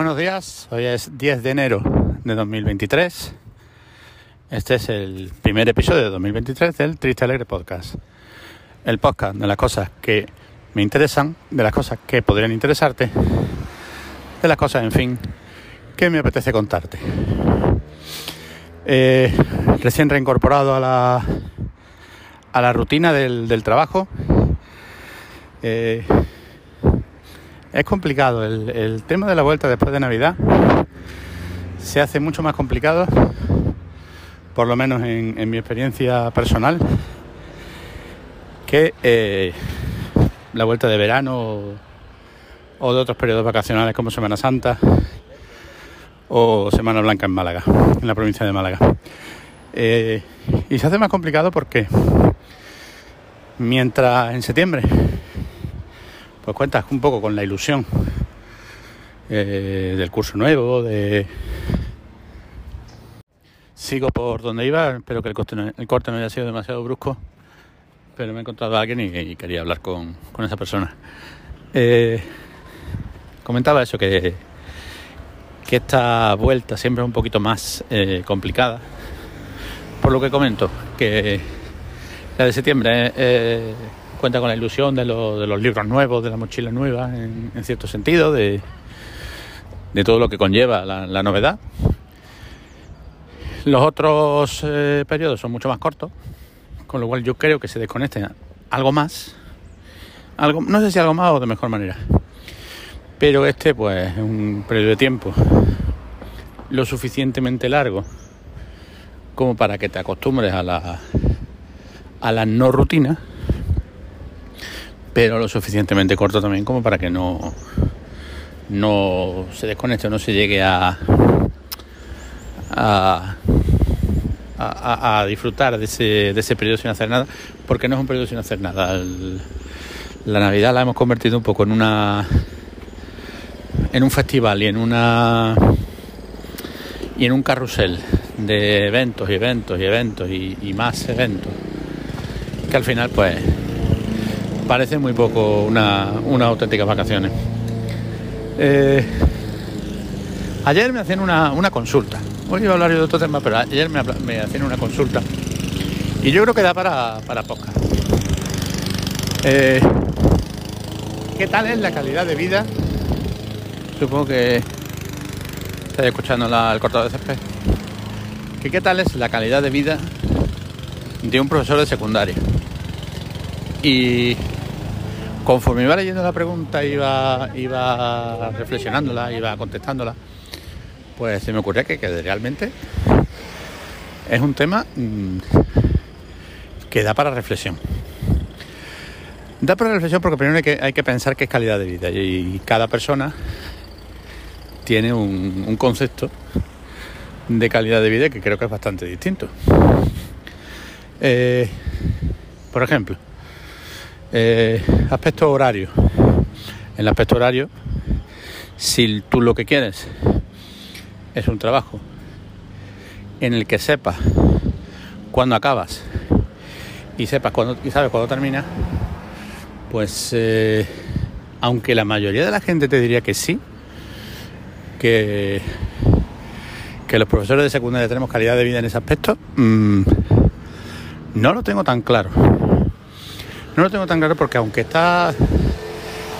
Buenos días, hoy es 10 de enero de 2023. Este es el primer episodio de 2023 del Triste Alegre Podcast. El podcast de las cosas que me interesan, de las cosas que podrían interesarte, de las cosas, en fin, que me apetece contarte. Eh, recién reincorporado a la, a la rutina del, trabajo. Eh, es complicado. El, tema de la vuelta después de Navidad se hace mucho más complicado, por lo menos en, mi experiencia personal, que eh, la vuelta de verano o, de otros periodos vacacionales como Semana Santa o Semana Blanca en Málaga, en la provincia de Málaga. Eh, y se hace más complicado porque mientras en septiembre pues cuentas un poco con la ilusión eh, del curso nuevo, de... Sigo por donde iba, espero que el corte, no, corte haya sido demasiado brusco, pero me he encontrado a alguien y, quería hablar con, esa persona. Eh, comentaba eso, que, que esta vuelta siempre es un poquito más eh, complicada, por lo que comento, que la de septiembre cuenta con la ilusión de, los libros nuevos, de la mochila nueva, en, cierto sentido, de, todo lo que conlleva la, novedad. Los otros eh, periodos son mucho más cortos, con lo cual yo creo que se desconecten algo más, algo, no sé si algo más o de mejor manera, pero este pues es un periodo de tiempo lo suficientemente largo como para que te acostumbres a la, a la no rutina pero lo suficientemente corto también como para que no, no se desconecte o no se llegue a, a, a, disfrutar de ese, de ese periodo sin hacer nada, porque no es un periodo sin hacer nada. la Navidad la hemos convertido un poco en una en un festival y en una y en un carrusel de eventos y eventos y eventos y, y más eventos que al final pues parece muy poco una, una auténticas vacaciones. Eh, ayer me hacían una, consulta. Hoy iba a hablar de otro tema, pero ayer me, hacían una consulta. Y yo creo que da para, para. Eh, ¿Qué tal es la calidad de vida? Supongo que estáis escuchando el cortado de césped. ¿Qué tal es la calidad de vida de un profesor de secundaria? Y conforme iba leyendo la pregunta, iba, iba reflexionándola, iba contestándola, pues se me ocurría que, realmente es un tema mm, que da para reflexión. Da para reflexión porque primero hay que, hay que pensar qué es calidad de vida y cada persona tiene un, concepto de calidad de vida que creo que es bastante distinto. Eh, por ejemplo, eh, aspecto horario. En el aspecto horario, si tú lo que quieres es un trabajo en el que sepas cuándo acabas y sepas cuándo y sabes cuándo termina, pues eh, aunque la mayoría de la gente te diría que sí, que, que los profesores de secundaria tenemos calidad de vida en ese aspecto, mm, no lo tengo tan claro. No lo tengo tan claro porque aunque está...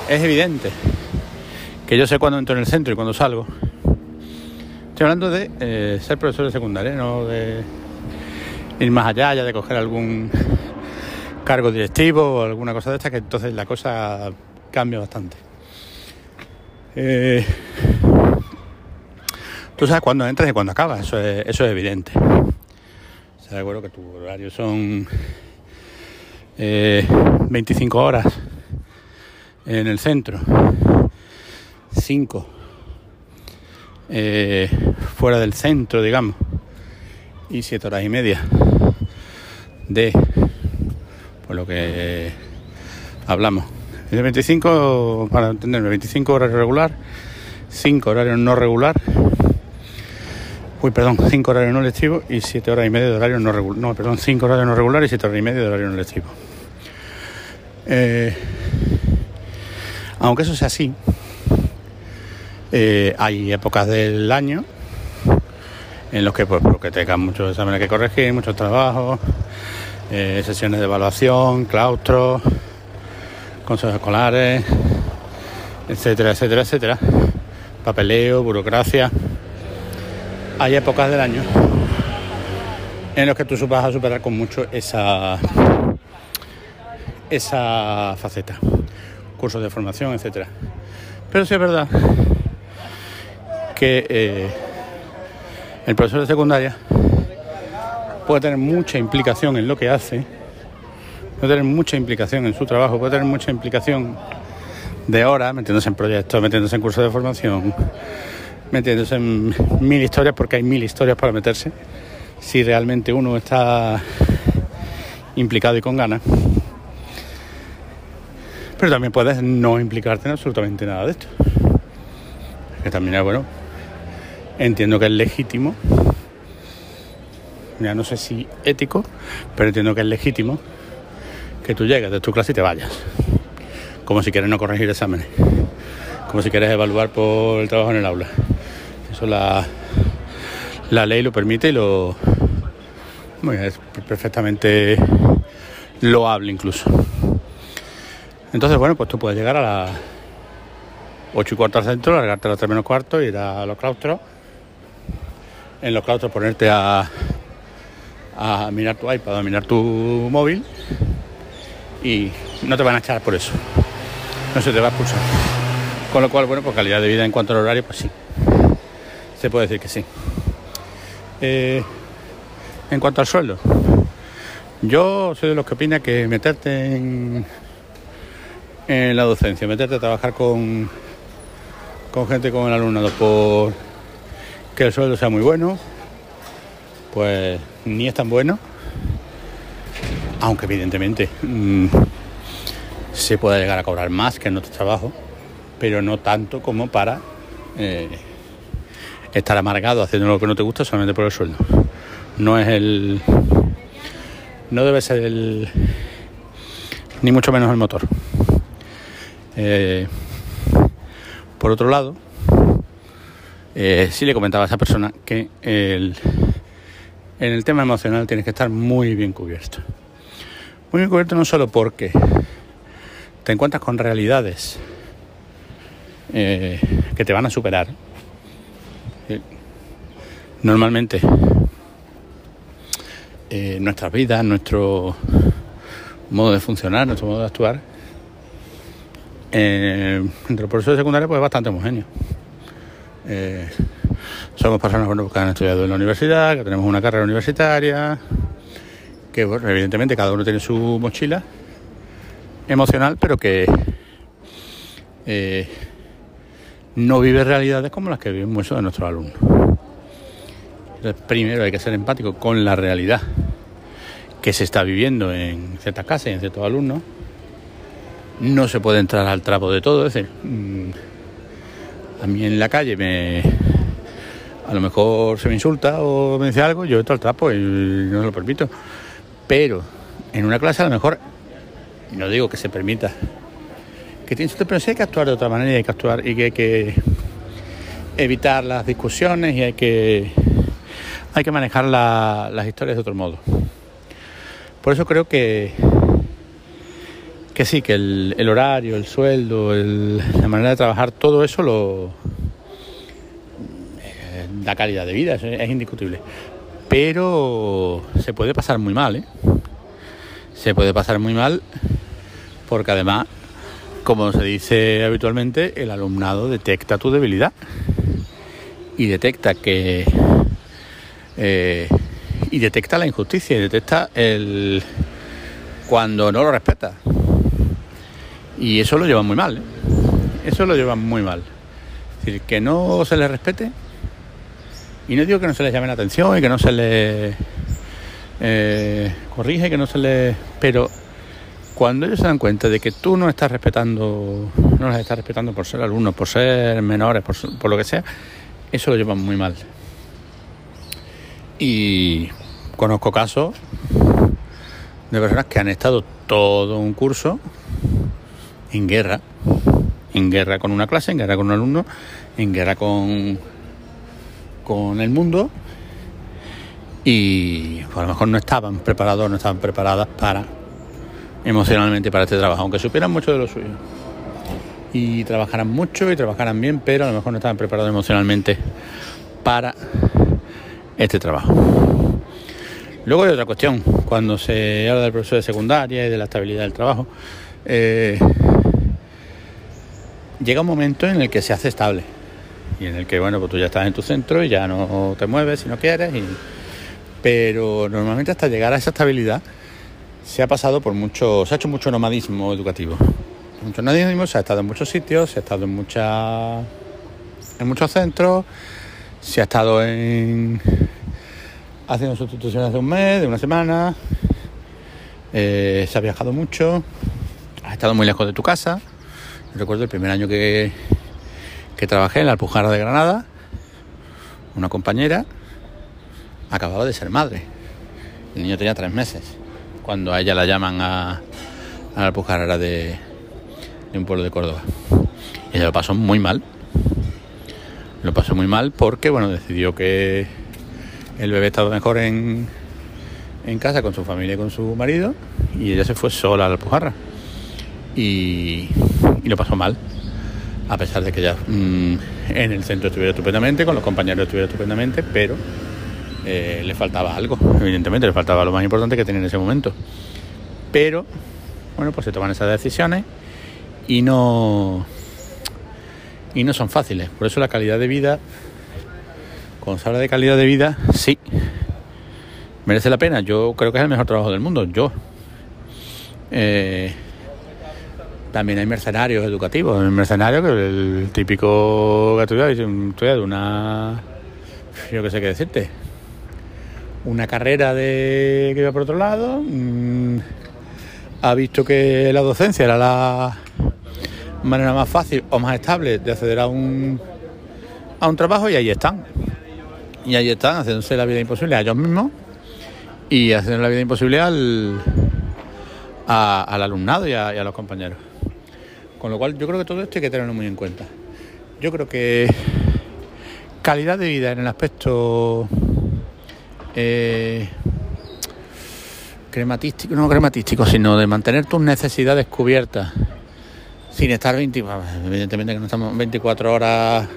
Es evidente que yo sé cuándo entro en el centro y cuándo salgo. Estoy hablando de eh, ser profesor de secundaria, no de ir más allá, ya de coger algún cargo directivo o alguna cosa de esta, que entonces la cosa cambia bastante. Eh, tú sabes cuándo entras y cuándo acabas, eso es, evidente. O de acuerdo que tu horario son 25 eh, horas en el centro, 5 eh, fuera del centro, digamos, y 7 horas y media de por lo que hablamos. De 25, para entenderme, 25 horas regular, 5 horarios no regular, uy, perdón, 5 horarios no lectivos y 7 horas y media de horario no regular, no, perdón, 5 horarios no regular y 7 horas y media de horario no lectivo. Eh, aunque eso sea así, Eh, hay épocas del año en los que pues porque tengan muchos exámenes que corregir, muchos trabajos, eh, sesiones de evaluación, claustros, consejos escolares, etcétera, etcétera, etcétera, papeleo, burocracia. Hay épocas del año en los que tú vas a superar con mucho esa esa faceta, cursos de formación, etcétera. Pero sí es verdad que eh, el profesor de secundaria puede tener mucha implicación en lo que hace, puede tener mucha implicación en su trabajo, puede tener mucha implicación de horas, metiéndose en proyectos, metiéndose en cursos de formación, metiéndose en mil historias, porque hay mil historias para meterse, si realmente uno está implicado y con ganas. Pero también puedes no implicarte en absolutamente nada de esto. Que también es bueno. Entiendo que es legítimo. Ya no sé si ético, pero entiendo que es legítimo que tú llegues de tu clase y te vayas. Como si quieres no corregir exámenes. Como si quieres evaluar por el trabajo en el aula. Eso la, la ley lo permite y lo. es perfectamente loable incluso. Entonces, bueno, pues tú puedes llegar a las 8 y cuarto al centro, largarte a los 3 menos cuarto, ir a los claustros. En los claustros ponerte a, a mirar tu iPad, a mirar tu móvil y no te van a echar por eso. No se te va a expulsar. Con lo cual, bueno, pues calidad de vida en cuanto al horario, pues sí. Se puede decir que sí. Eh, en cuanto al sueldo, yo soy de los que opina que meterte en en la docencia, meterte a trabajar con, con gente con el alumnado por que el sueldo sea muy bueno, pues ni es tan bueno, aunque evidentemente mm, se puede llegar a cobrar más que en otro trabajo, pero no tanto como para eh, estar amargado haciendo lo que no te gusta solamente por el sueldo. No es el. No debe ser el. ni mucho menos el motor. Eh, por otro lado, eh, sí le comentaba a esa persona que en el tema emocional tienes que estar muy bien cubierto. Muy bien cubierto no solo porque te encuentras con realidades eh, que te van a superar. normalmente nuestras vidas, nuestro modo de funcionar, nuestro modo de actuar eh, entre los profesores secundarios pues es bastante homogéneo. Eh, somos personas que han estudiado en la universidad, que tenemos una carrera universitaria, que evidentemente cada uno tiene su mochila emocional, pero que eh, no vive realidades como las que viven muchos de nuestros alumnos. Entonces, primero hay que ser empático con la realidad que se está viviendo en ciertas casas y en ciertos alumnos no se puede entrar al trapo de todo. Es decir, mm, a mí en la calle me. A lo mejor se me insulta o me dice algo, yo entro al trapo y no lo permito. Pero en una clase a lo mejor, no digo que se permita, que tiene pero sí hay que actuar de otra manera y hay que actuar y que hay que evitar las discusiones y hay que, hay que manejar las historias de otro modo. Por eso creo que que sí, que el, horario, el sueldo, la manera de trabajar, todo eso lo eh, da calidad de vida, es, indiscutible. Pero se puede pasar muy mal, ¿eh? Se puede pasar muy mal porque además, como se dice habitualmente, el alumnado detecta tu debilidad y detecta que... Eh, y detecta la injusticia y detecta el cuando no lo respeta. Y eso lo llevan muy mal, ¿eh? eso lo llevan muy mal. Es decir, que no se les respete, y no digo que no se les llame la atención y que no se les eh, corrige, que no se les... Pero cuando ellos se dan cuenta de que tú no estás respetando, no las estás respetando por ser alumnos, por ser menores, por, por lo que sea, eso lo llevan muy mal. Y conozco casos de personas que han estado todo un curso en guerra, en guerra con una clase, en guerra con un alumno, en guerra con, con el mundo y pues, a lo mejor no estaban preparados, no estaban preparadas para emocionalmente para este trabajo, aunque supieran mucho de lo suyo. Y trabajaran mucho y trabajaran bien, pero a lo mejor no estaban preparados emocionalmente para este trabajo. Luego hay otra cuestión, cuando se habla del profesor de secundaria y de la estabilidad del trabajo, eh, llega un momento en el que se hace estable y en el que, bueno, pues tú ya estás en tu centro y ya no te mueves si no quieres, pero normalmente hasta llegar a esa estabilidad se ha pasado por mucho, se ha hecho mucho nomadismo educativo. Mucho nomadismo, se ha estado en muchos sitios, se ha estado en muchas en muchos centros, se ha estado en haciendo sustituciones de un mes, de una semana, eh, se ha viajado mucho, has estado muy lejos de tu casa. Recuerdo el primer año que, que trabajé en la Alpujarra de Granada, una compañera acababa de ser madre. El niño tenía tres meses cuando a ella la llaman a, la Alpujarra de, de un pueblo de Córdoba. Y ella lo pasó muy mal. Lo pasó muy mal porque, bueno, decidió que el bebé estaba mejor en, en casa con su familia y con su marido y ella se fue sola a la Alpujarra. Y lo pasó mal. A pesar de que ella mm, en el centro estuviera estupendamente, con los compañeros estuviera estupendamente, pero eh, le faltaba algo, evidentemente, le faltaba lo más importante que tenía en ese momento. Pero, bueno, pues se toman esas decisiones y no, y no son fáciles. Por eso la calidad de vida, cuando se habla de calidad de vida, sí, merece la pena. Yo creo que es el mejor trabajo del mundo, yo. Eh, también hay mercenarios educativos. El mercenario, que el típico que estudia de una. Yo qué sé qué decirte una carrera de que iba por otro lado, mm, ha visto que la docencia era la manera más fácil o más estable de acceder a un, a un trabajo y ahí están. Y ahí están, haciéndose la vida imposible a ellos mismos y haciendo la vida imposible al, al alumnado y a los compañeros. Con lo cual yo creo que todo esto hay que tenerlo muy en cuenta. Yo creo que calidad de vida en el aspecto eh, crematístico, no crematístico, sino de mantener tus necesidades cubiertas sin estar 20, evidentemente que no estamos 24 horas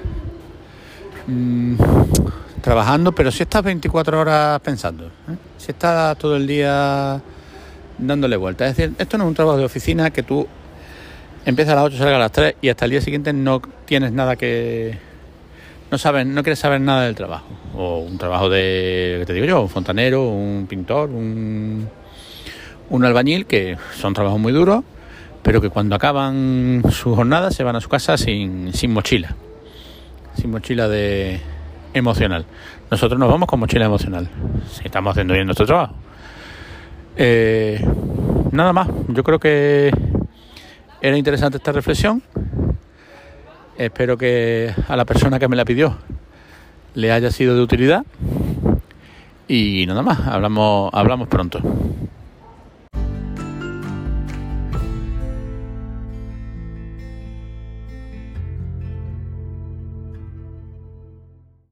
mm, trabajando, pero si estás 24 horas pensando, ¿eh? si estás todo el día dándole vueltas. Es decir, esto no es un trabajo de oficina que tú empiezas a las 8, salgas a las 3 y hasta el día siguiente no tienes nada que no sabes, no quieres saber nada del trabajo. O un trabajo de, ¿qué te digo yo? Un fontanero, un pintor, un, un albañil, que son trabajos muy duros, pero que cuando acaban su jornada se van a su casa sin, sin mochila. Sin mochila de emocional. Nosotros nos vamos con mochila emocional. Si estamos haciendo bien nuestro trabajo. Eh, nada más. Yo creo que era interesante esta reflexión. Espero que a la persona que me la pidió le haya sido de utilidad. Y nada más, hablamos, hablamos pronto.